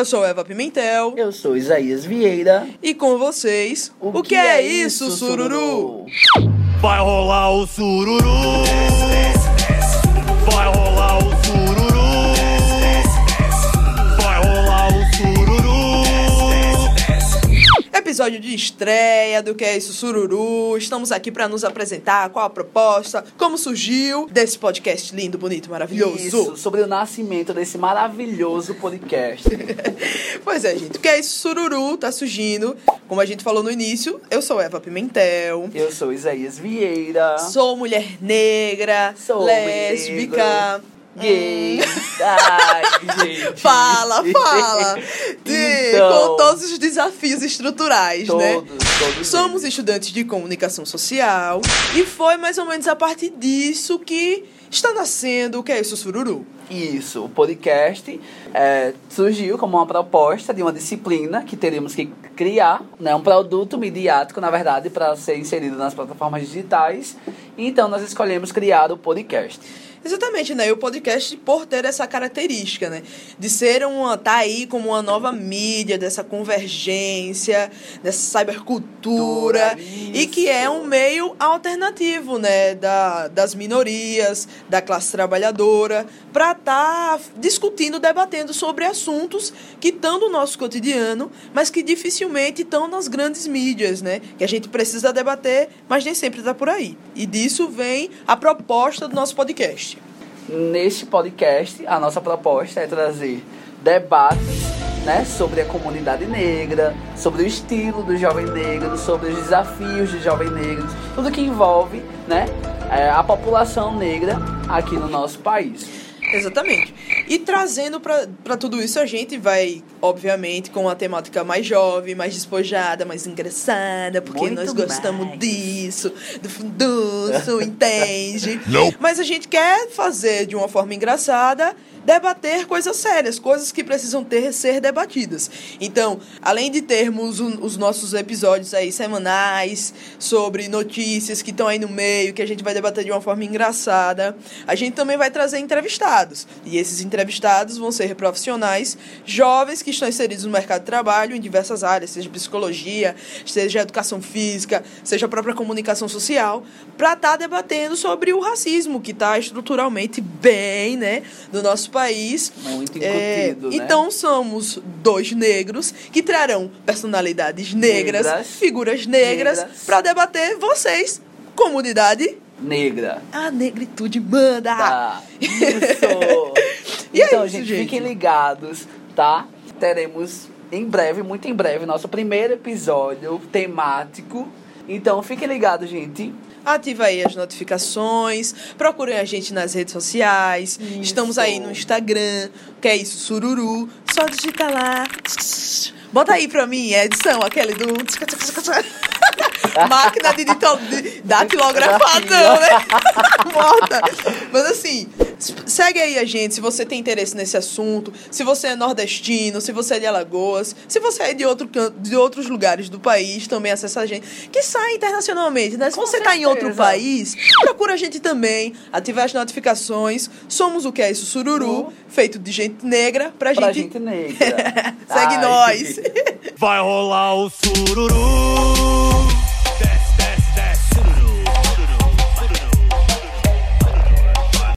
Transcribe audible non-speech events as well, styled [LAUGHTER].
Eu sou Eva Pimentel. Eu sou Isaías Vieira. E com vocês, o, o que, que, é, é isso, sururu? Vai rolar o sururu. Episódio de estreia do Que é isso, sururu. Estamos aqui para nos apresentar qual a proposta, como surgiu desse podcast lindo, bonito, maravilhoso. Isso, sobre o nascimento desse maravilhoso podcast. [LAUGHS] pois é, gente. O Que é isso, sururu tá surgindo. Como a gente falou no início, eu sou Eva Pimentel. Eu sou Isaías Vieira. Sou mulher negra, Sou lésbica. Gay. Ai, gente. Fala, fala. De- Então. com todos os desafios estruturais, né? Todos, todos. Somos eles. estudantes de comunicação social e foi mais ou menos a partir disso que está nascendo o que é isso, Sururu. Isso, o podcast é, surgiu como uma proposta de uma disciplina que teríamos que criar, né, um produto midiático, na verdade, para ser inserido nas plataformas digitais. Então, nós escolhemos criar o podcast. Exatamente, né? E o podcast por ter essa característica, né? De ser uma. tá aí como uma nova mídia, dessa convergência, dessa cybercultura. Isso. E que é um meio alternativo, né? Da, das minorias, da classe trabalhadora, para estar discutindo, debatendo sobre assuntos que estão no nosso cotidiano, mas que dificilmente estão nas grandes mídias, né? Que a gente precisa debater, mas nem sempre está por aí. E disso vem a proposta do nosso podcast. Neste podcast, a nossa proposta é trazer debates né, sobre a comunidade negra, sobre o estilo do jovem negro, sobre os desafios do jovem negro, tudo que envolve né, é, a população negra aqui no nosso país. Exatamente. E trazendo para tudo isso, a gente vai, obviamente, com uma temática mais jovem, mais despojada, mais engraçada, porque Muito nós gostamos mais. disso, do funduço, [LAUGHS] entende? Não. Mas a gente quer fazer de uma forma engraçada, debater coisas sérias, coisas que precisam ter ser debatidas. Então, além de termos o- os nossos episódios aí semanais sobre notícias que estão aí no meio, que a gente vai debater de uma forma engraçada, a gente também vai trazer entrevistados. E esses entrevistados vão ser profissionais jovens que estão inseridos no mercado de trabalho em diversas áreas, seja psicologia, seja educação física, seja a própria comunicação social, para estar debatendo sobre o racismo que está estruturalmente bem, né, no nosso país. Muito É, incutido, né? Então somos dois negros que trarão personalidades negras, Negras. figuras negras, Negras. para debater vocês, comunidade. Negra. A negritude manda! Tá. Isso. [LAUGHS] E é então, isso, gente, gente. fiquem ligados, tá? Teremos em breve, muito em breve, nosso primeiro episódio temático. Então, fiquem ligados, gente. Ativa aí as notificações, procurem a gente nas redes sociais. Isso. Estamos aí no Instagram, que é isso, Sururu. Só digita lá. Bota aí pra mim, a edição, aquele do. [LAUGHS] [LAUGHS] Máquina de, datilografação, né? [LAUGHS] Morta. Mas assim, segue aí a gente se você tem interesse nesse assunto, se você é nordestino, se você é de Alagoas, se você é de, outro canto, de outros lugares do país, também acessa a gente. Que sai internacionalmente, né? Se Com você tá em outro país, procura a gente também, ativa as notificações. Somos o que é isso, Sururu, feito de gente negra pra, Pra gente. gente [LAUGHS] negra. Segue Ai. nós. Vai rolar o sururu.